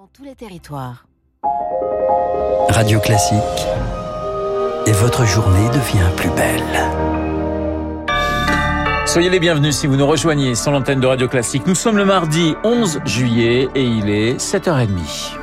Dans tous les territoires. Radio Classique. Et votre journée devient plus belle. Soyez les bienvenus si vous nous rejoignez sur l'antenne de Radio Classique. Nous sommes le mardi 11 juillet et il est 7h30.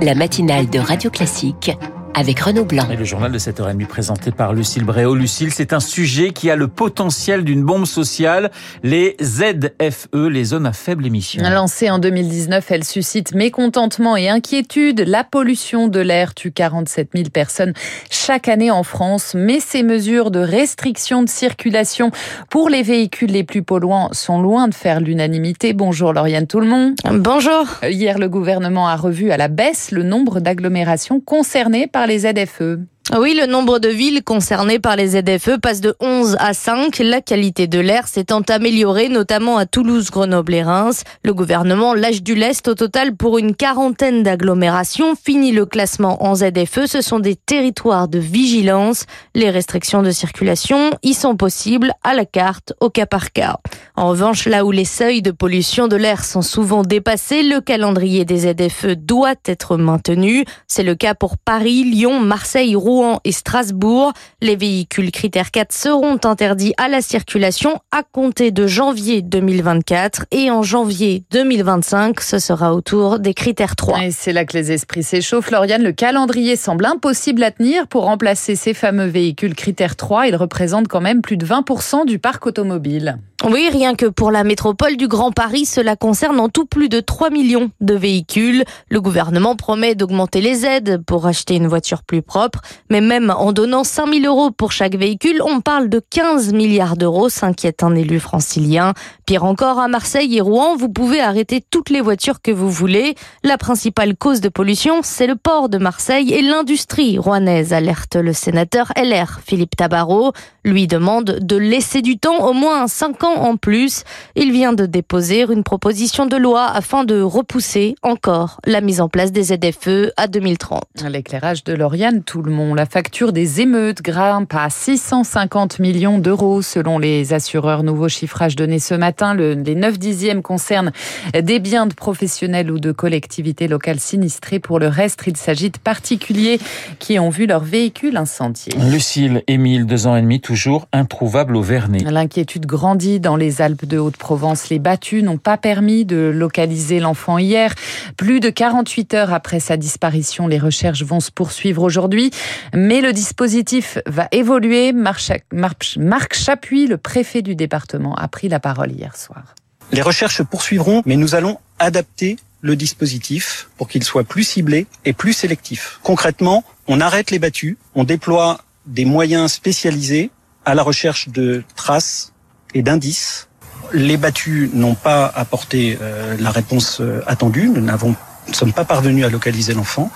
La matinale de Radio Classique avec Renaud Blanc. Et le journal de 7h30 présenté par Lucille Bréau. Lucille, c'est un sujet qui a le potentiel d'une bombe sociale, les ZFE, les zones à faible émission. Lancée en 2019, elle suscite mécontentement et inquiétude. La pollution de l'air tue 47 000 personnes chaque année en France, mais ces mesures de restriction de circulation pour les véhicules les plus polluants sont loin de faire l'unanimité. Bonjour Lauriane Tout-le-Monde. Bonjour. Hier, le gouvernement a revu à la baisse le nombre d'agglomérations concernées par les ZFE. Oui, le nombre de villes concernées par les ZFE passe de 11 à 5. La qualité de l'air s'étant améliorée, notamment à Toulouse, Grenoble et Reims. Le gouvernement lâche du lest au total pour une quarantaine d'agglomérations. Fini le classement en ZFE. Ce sont des territoires de vigilance. Les restrictions de circulation y sont possibles à la carte, au cas par cas. En revanche, là où les seuils de pollution de l'air sont souvent dépassés, le calendrier des ZFE doit être maintenu. C'est le cas pour Paris, Lyon, Marseille, Rouen Rouen et Strasbourg. Les véhicules critères 4 seront interdits à la circulation à compter de janvier 2024 et en janvier 2025, ce sera autour des critères 3. Et c'est là que les esprits s'échauffent. Lauriane, le calendrier semble impossible à tenir pour remplacer ces fameux véhicules critères 3. Ils représentent quand même plus de 20% du parc automobile. Oui, rien que pour la métropole du Grand Paris, cela concerne en tout plus de 3 millions de véhicules. Le gouvernement promet d'augmenter les aides pour acheter une voiture plus propre. Mais même en donnant 5 000 euros pour chaque véhicule, on parle de 15 milliards d'euros, s'inquiète un élu francilien. Pire encore, à Marseille et Rouen, vous pouvez arrêter toutes les voitures que vous voulez. La principale cause de pollution, c'est le port de Marseille et l'industrie rouennaise, alerte le sénateur LR Philippe Tabarot. Lui demande de laisser du temps, au moins 5 ans en plus. Il vient de déposer une proposition de loi afin de repousser encore la mise en place des ZFE à 2030. L'éclairage de Lauriane, tout le monde. La facture des émeutes grimpe à 650 millions d'euros selon les assureurs. Nouveau chiffrage donné ce matin. les 9 dixièmes concernent des biens de professionnels ou de collectivités locales sinistrées. Pour le reste, il s'agit de particuliers qui ont vu leur véhicule incendié. Lucille, Émile, deux ans et demi, toujours introuvable au Vernet. L'inquiétude grandit dans les Alpes de Haute-Provence. Les battus n'ont pas permis de localiser l'enfant hier. Plus de 48 heures après sa disparition, les recherches vont se poursuivre aujourd'hui. Mais le dispositif va évoluer. Marc Chapuis, le préfet du département, a pris la parole hier soir. Les recherches se poursuivront, mais nous allons adapter le dispositif pour qu'il soit plus ciblé et plus sélectif. Concrètement, on arrête les battus, on déploie des moyens spécialisés à la recherche de traces et d'indices. Les battus n'ont pas apporté euh, la réponse euh, attendue. Nous n'avons ne sommes pas parvenus à localiser l'enfant,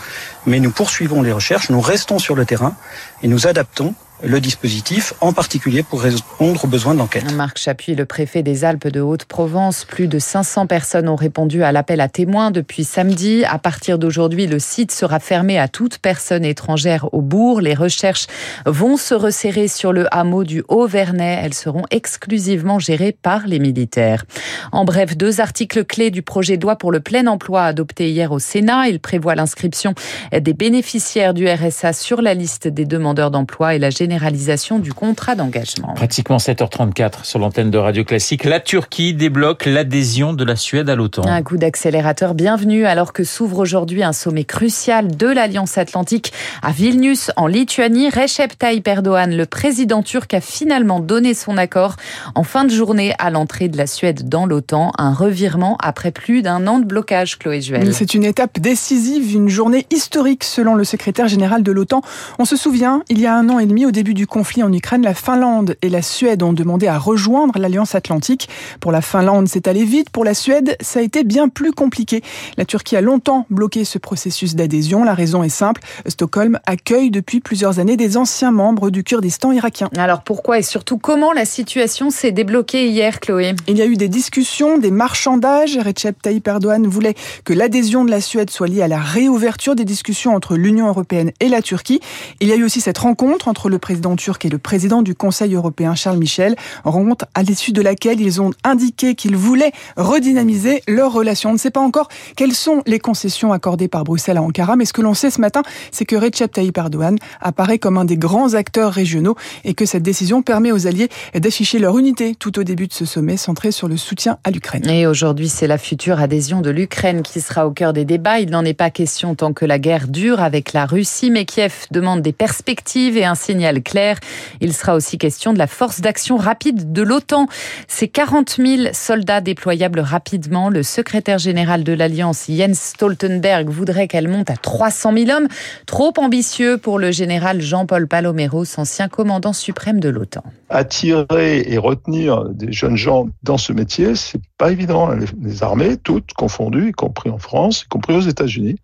mais nous poursuivons les recherches, nous restons sur le terrain et nous adaptons le dispositif, en particulier pour répondre aux besoins de l'enquête. Marc Chapuis, le préfet des Alpes de Haute-Provence, plus de 500 personnes ont répondu à l'appel à témoins depuis samedi. À partir d'aujourd'hui, le site sera fermé à toute personne étrangère au bourg. Les recherches vont se resserrer sur le hameau du Haut-Vernay. Elles seront exclusivement gérées par les militaires. En bref, deux articles clés du projet de loi pour le plein emploi adopté hier au Sénat. Il prévoit l'inscription des bénéficiaires du RSA sur la liste des demandeurs d'emploi et la généralisation généralisation du contrat d'engagement. Pratiquement 7h34 sur l'antenne de Radio Classique. La Turquie débloque l'adhésion de la Suède à l'OTAN. Un coup d'accélérateur bienvenu alors que s'ouvre aujourd'hui un sommet crucial de l'Alliance Atlantique à Vilnius en Lituanie. Recep Tayyip Erdogan, le président turc, a finalement donné son accord en fin de journée à l'entrée de la Suède dans l'OTAN. Un revirement après plus d'un an de blocage, Chloé Juel. C'est une étape décisive, une journée historique selon le secrétaire général de l'OTAN. On se souvient, il y a un an et demi, au début du conflit en Ukraine, la Finlande et la Suède ont demandé à rejoindre l'Alliance Atlantique. Pour la Finlande, c'est allé vite. Pour la Suède, ça a été bien plus compliqué. La Turquie a longtemps bloqué ce processus d'adhésion. La raison est simple. Stockholm accueille depuis plusieurs années des anciens membres du Kurdistan irakien. Alors pourquoi et surtout comment la situation s'est débloquée hier, Chloé? Il y a eu des discussions, des marchandages. Recep Tayyip Erdogan voulait que l'adhésion de la Suède soit liée à la réouverture des discussions entre l'Union européenne et la Turquie. Il y a eu aussi cette rencontre entre le président président turc et le président du Conseil européen Charles Michel. Rencontre à l'issue de laquelle ils ont indiqué qu'ils voulaient redynamiser leurs relations. On ne sait pas encore quelles sont les concessions accordées par Bruxelles à Ankara, mais ce que l'on sait ce matin, c'est que Recep Tayyip Erdogan apparaît comme un des grands acteurs régionaux et que cette décision permet aux alliés d'afficher leur unité tout au début de ce sommet centré sur le soutien à l'Ukraine. Et aujourd'hui, c'est la future adhésion de l'Ukraine qui sera au cœur des débats. Il n'en est pas question tant que la guerre dure avec la Russie, mais Kiev demande des perspectives et un signal clair. Il sera aussi question de la force d'action rapide de l'OTAN. C'est 40 000 soldats déployables rapidement. Le secrétaire général de l'Alliance, Jens Stoltenberg, voudrait qu'elle monte à 300 000 hommes. Trop ambitieux pour le général Jean-Paul Paloméros, ancien commandant suprême de l'OTAN. Attirer et retenir des jeunes gens dans ce métier, c'est pas évident. Les armées, toutes confondues, y compris en France, y compris aux États-Unis,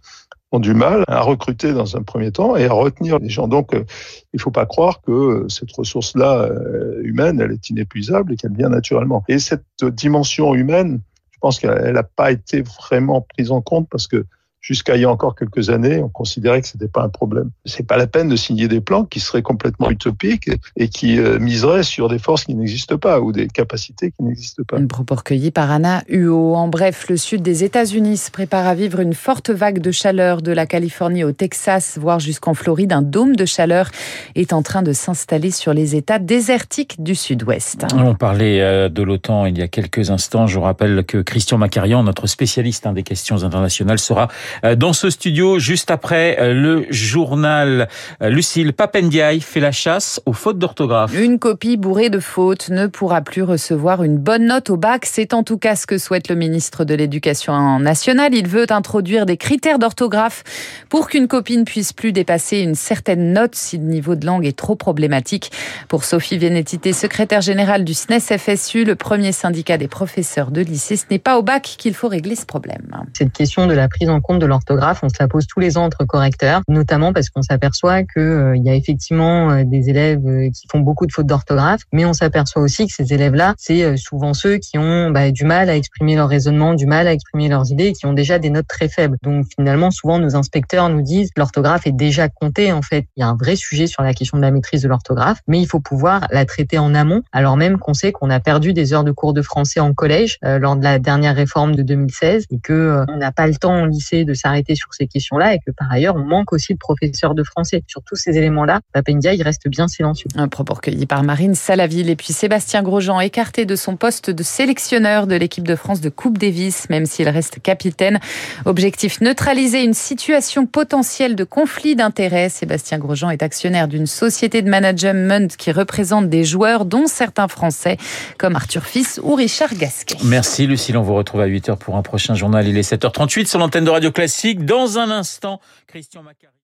du mal à recruter dans un premier temps et à retenir les gens. Donc, euh, il faut pas croire que euh, cette ressource-là euh, humaine, elle est inépuisable et qu'elle vient naturellement. Et cette dimension humaine, je pense qu'elle n'a pas été vraiment prise en compte parce que jusqu'à il y a encore quelques années, on considérait que c'était pas un problème. C'est pas la peine de signer des plans qui seraient complètement utopiques et qui euh, miseraient sur des forces qui n'existent pas ou des capacités qui n'existent pas. Une propos recueilli par Anna Huo. En bref, le sud des États-Unis se prépare à vivre une forte vague de chaleur de la Californie au Texas, voire jusqu'en Floride. Un dôme de chaleur est en train de s'installer sur les États désertiques du sud-ouest. On parlait euh, de l'OTAN il y a quelques instants. Je rappelle que Christian Macarian, notre spécialiste hein, des questions internationales, sera dans ce studio juste après euh, le journal. Euh, Lucille Papendiaï fait la chasse aux fautes d'orthographe. Une copie bourrée de fautes ne pourra plus recevoir une bonne note au bac. C'est en tout cas ce que souhaite le ministre de l'Éducation nationale. Il veut introduire des critères d'orthographe pour qu'une copie ne puisse plus dépasser une certaine note si le niveau de langue est trop problématique. Pour Sophie Vénétité, secrétaire générale du SNES FSU, le premier syndicat des professeurs de lycée, ce n'est pas au bac qu'il faut régler ce problème. Cette question de la prise en compte de l'orthographe, on se la pose tous les ans entre correcteurs, notamment parce qu'on s'aperçoit qu'il euh, y a effectivement euh, des élèves euh, qui font beaucoup de fautes d'orthographe, mais on s'aperçoit aussi que ces élèves-là, c'est souvent ceux qui ont bah, du mal à exprimer leur raisonnement, du mal à exprimer leurs idées, qui ont déjà des notes très faibles. Donc finalement, souvent nos inspecteurs nous disent l'orthographe est déjà comptée. En fait, il y a un vrai sujet sur la question de la maîtrise de l'orthographe, mais il faut pouvoir la traiter en amont, alors même qu'on sait qu'on a perdu des heures de cours de français en collège lors de la dernière réforme de 2016 et que on n'a pas le temps au lycée de s'arrêter sur ces questions-là et que par ailleurs, on manque aussi de professeurs de français. Sur tous ces éléments-là, Papendia, il reste bien silencieux. Un propos recueilli par Marine Salaville et puis Sébastien Grosjean, écarté de son poste de sélectionneur de l'équipe de France de Coupe Davis, même s'il reste capitaine. Objectif neutraliser une situation potentielle de conflit d'intérêts. Sébastien Grosjean est actionnaire d'une société de management qui représente des joueurs, dont certains Français, comme Arthur Fils ou Richard Gasquet. Merci Lucille, on vous retrouve à 8h pour un prochain journal. Il est 7h38 sur l'antenne de Radio Classique. Dans un instant, Christian Macari.